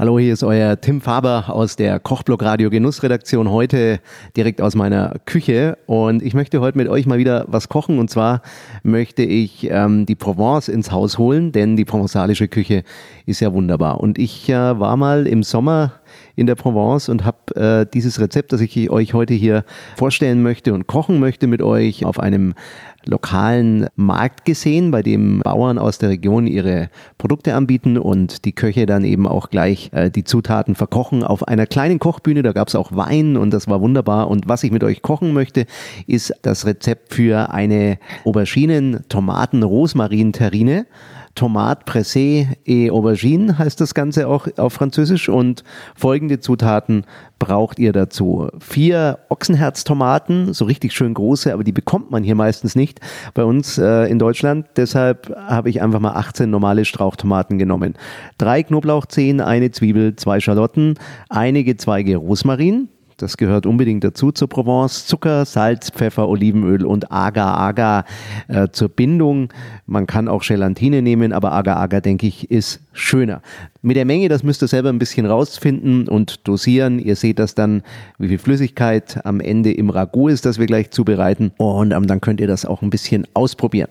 Hallo, hier ist euer Tim Faber aus der Kochblock Radio Genussredaktion heute direkt aus meiner Küche. Und ich möchte heute mit euch mal wieder was kochen. Und zwar möchte ich ähm, die Provence ins Haus holen, denn die provenzalische Küche ist ja wunderbar. Und ich äh, war mal im Sommer in der Provence und habe äh, dieses Rezept, das ich euch heute hier vorstellen möchte und kochen möchte mit euch auf einem lokalen Markt gesehen, bei dem Bauern aus der Region ihre Produkte anbieten und die Köche dann eben auch gleich äh, die Zutaten verkochen auf einer kleinen Kochbühne. Da gab es auch Wein und das war wunderbar. Und was ich mit euch kochen möchte, ist das Rezept für eine Auberginen-Tomaten-Rosmarin-Terrine. Tomate pressé et Aubergine heißt das Ganze auch auf Französisch und folgende Zutaten braucht ihr dazu. Vier Ochsenherztomaten, so richtig schön große, aber die bekommt man hier meistens nicht bei uns äh, in Deutschland. Deshalb habe ich einfach mal 18 normale Strauchtomaten genommen. Drei Knoblauchzehen, eine Zwiebel, zwei Schalotten, einige Zweige Rosmarin, das gehört unbedingt dazu zur Provence. Zucker, Salz, Pfeffer, Olivenöl und Agar-Agar äh, zur Bindung. Man kann auch Gelatine nehmen, aber Agar-Agar, denke ich, ist schöner. Mit der Menge, das müsst ihr selber ein bisschen rausfinden und dosieren. Ihr seht das dann, wie viel Flüssigkeit am Ende im Ragout ist, das wir gleich zubereiten. Und ähm, dann könnt ihr das auch ein bisschen ausprobieren.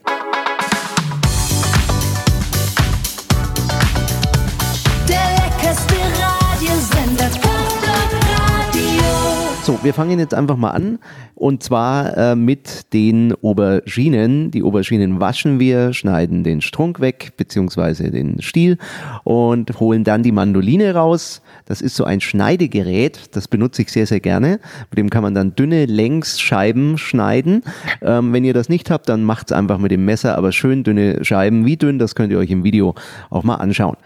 So, wir fangen jetzt einfach mal an und zwar äh, mit den Auberginen. Die Auberginen waschen wir, schneiden den Strunk weg beziehungsweise den Stiel und holen dann die Mandoline raus. Das ist so ein Schneidegerät, das benutze ich sehr, sehr gerne. Mit dem kann man dann dünne Längsscheiben schneiden. Ähm, wenn ihr das nicht habt, dann macht es einfach mit dem Messer, aber schön dünne Scheiben. Wie dünn, das könnt ihr euch im Video auch mal anschauen.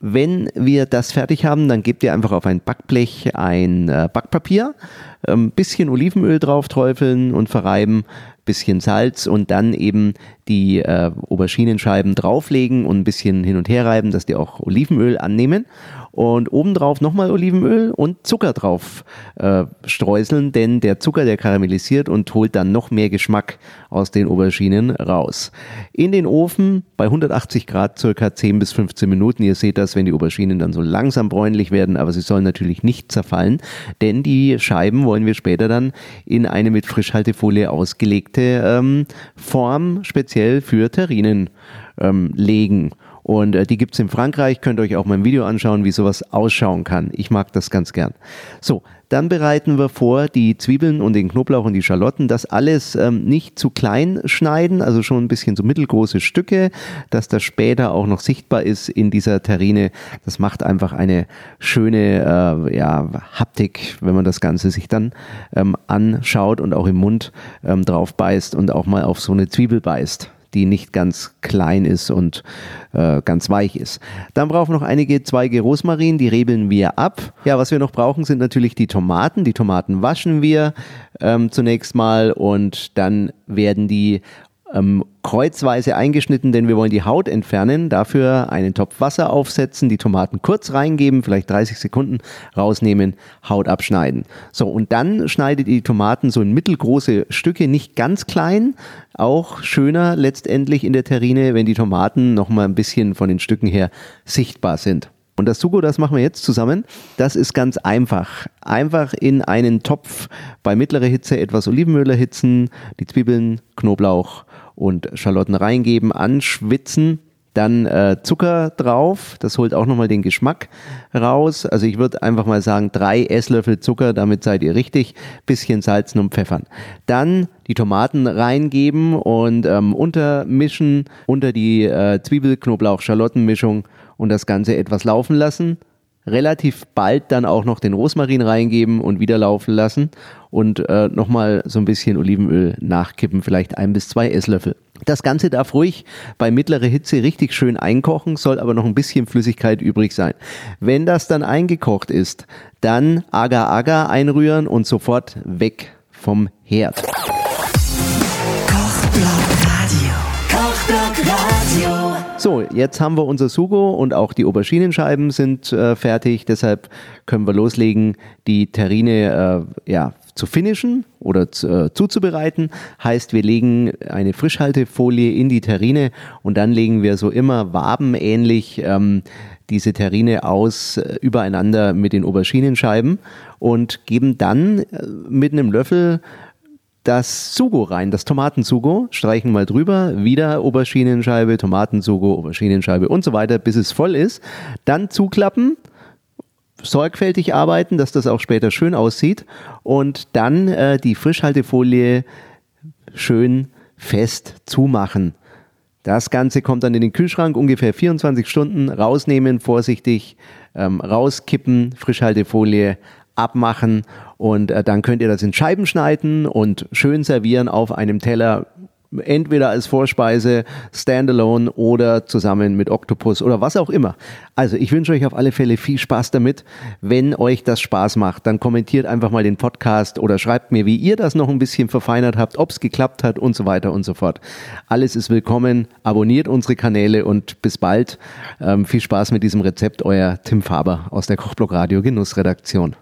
Wenn wir das fertig haben, dann gebt ihr einfach auf ein Backblech ein äh, Backpapier, ein ähm, bisschen Olivenöl drauf träufeln und verreiben, bisschen Salz und dann eben die äh, Auberginenscheiben drauflegen und ein bisschen hin und her reiben, dass die auch Olivenöl annehmen und obendrauf nochmal Olivenöl und Zucker drauf äh, streuseln, denn der Zucker, der karamellisiert und holt dann noch mehr Geschmack aus den Auberginen raus. In den Ofen bei 180 Grad circa 10 bis 15 Minuten. Ihr seht das, wenn die Auberginen dann so langsam bräunlich werden, aber sie sollen natürlich nicht zerfallen, denn die Scheiben wollen wir später dann in eine mit Frischhaltefolie ausgelegte ähm, Form speziell für Terrinen ähm, legen. Und äh, die gibt's in Frankreich. Könnt ihr euch auch mal ein Video anschauen, wie sowas ausschauen kann. Ich mag das ganz gern. So, dann bereiten wir vor die Zwiebeln und den Knoblauch und die Schalotten. Das alles ähm, nicht zu klein schneiden, also schon ein bisschen so mittelgroße Stücke, dass das später auch noch sichtbar ist in dieser Terrine. Das macht einfach eine schöne äh, ja, Haptik, wenn man das Ganze sich dann ähm, anschaut und auch im Mund ähm, drauf beißt und auch mal auf so eine Zwiebel beißt die nicht ganz klein ist und äh, ganz weich ist. Dann brauchen wir noch einige Zweige Rosmarin, die rebeln wir ab. Ja, was wir noch brauchen, sind natürlich die Tomaten. Die Tomaten waschen wir ähm, zunächst mal und dann werden die ähm, kreuzweise eingeschnitten, denn wir wollen die Haut entfernen. Dafür einen Topf Wasser aufsetzen, die Tomaten kurz reingeben, vielleicht 30 Sekunden rausnehmen, Haut abschneiden. So, und dann schneidet ihr die Tomaten so in mittelgroße Stücke, nicht ganz klein. Auch schöner letztendlich in der Terrine, wenn die Tomaten nochmal ein bisschen von den Stücken her sichtbar sind. Und das Sugo, das machen wir jetzt zusammen. Das ist ganz einfach. Einfach in einen Topf bei mittlerer Hitze etwas Olivenöl erhitzen, die Zwiebeln, Knoblauch und Schalotten reingeben, anschwitzen, dann äh, Zucker drauf, das holt auch nochmal den Geschmack raus. Also ich würde einfach mal sagen, drei Esslöffel Zucker, damit seid ihr richtig, bisschen salzen und pfeffern. Dann die Tomaten reingeben und ähm, untermischen unter die äh, Zwiebel, Knoblauch, Schalottenmischung und das Ganze etwas laufen lassen relativ bald dann auch noch den Rosmarin reingeben und wieder laufen lassen und äh, nochmal so ein bisschen Olivenöl nachkippen, vielleicht ein bis zwei Esslöffel. Das Ganze darf ruhig bei mittlerer Hitze richtig schön einkochen, soll aber noch ein bisschen Flüssigkeit übrig sein. Wenn das dann eingekocht ist, dann Agar-Agar einrühren und sofort weg vom Herd. Radio. So, jetzt haben wir unser Sugo und auch die Auberginenscheiben sind äh, fertig. Deshalb können wir loslegen, die Terrine äh, ja, zu finishen oder äh, zuzubereiten. Heißt, wir legen eine Frischhaltefolie in die Terrine und dann legen wir so immer wabenähnlich ähm, diese Terrine aus äh, übereinander mit den Auberginenscheiben und geben dann äh, mit einem Löffel das Sugo rein, das Tomatensugo, streichen mal drüber, wieder Auberginenscheibe, Tomatensugo, Auberginenscheibe und so weiter, bis es voll ist. Dann zuklappen, sorgfältig arbeiten, dass das auch später schön aussieht und dann äh, die Frischhaltefolie schön fest zumachen. Das Ganze kommt dann in den Kühlschrank, ungefähr 24 Stunden, rausnehmen, vorsichtig, ähm, rauskippen, Frischhaltefolie abmachen und äh, dann könnt ihr das in Scheiben schneiden und schön servieren auf einem Teller entweder als Vorspeise, standalone oder zusammen mit Octopus oder was auch immer. Also ich wünsche euch auf alle Fälle viel Spaß damit. Wenn euch das Spaß macht, dann kommentiert einfach mal den Podcast oder schreibt mir, wie ihr das noch ein bisschen verfeinert habt, ob es geklappt hat und so weiter und so fort. Alles ist willkommen. Abonniert unsere Kanäle und bis bald. Ähm, viel Spaß mit diesem Rezept. Euer Tim Faber aus der Kochblock Radio Genussredaktion.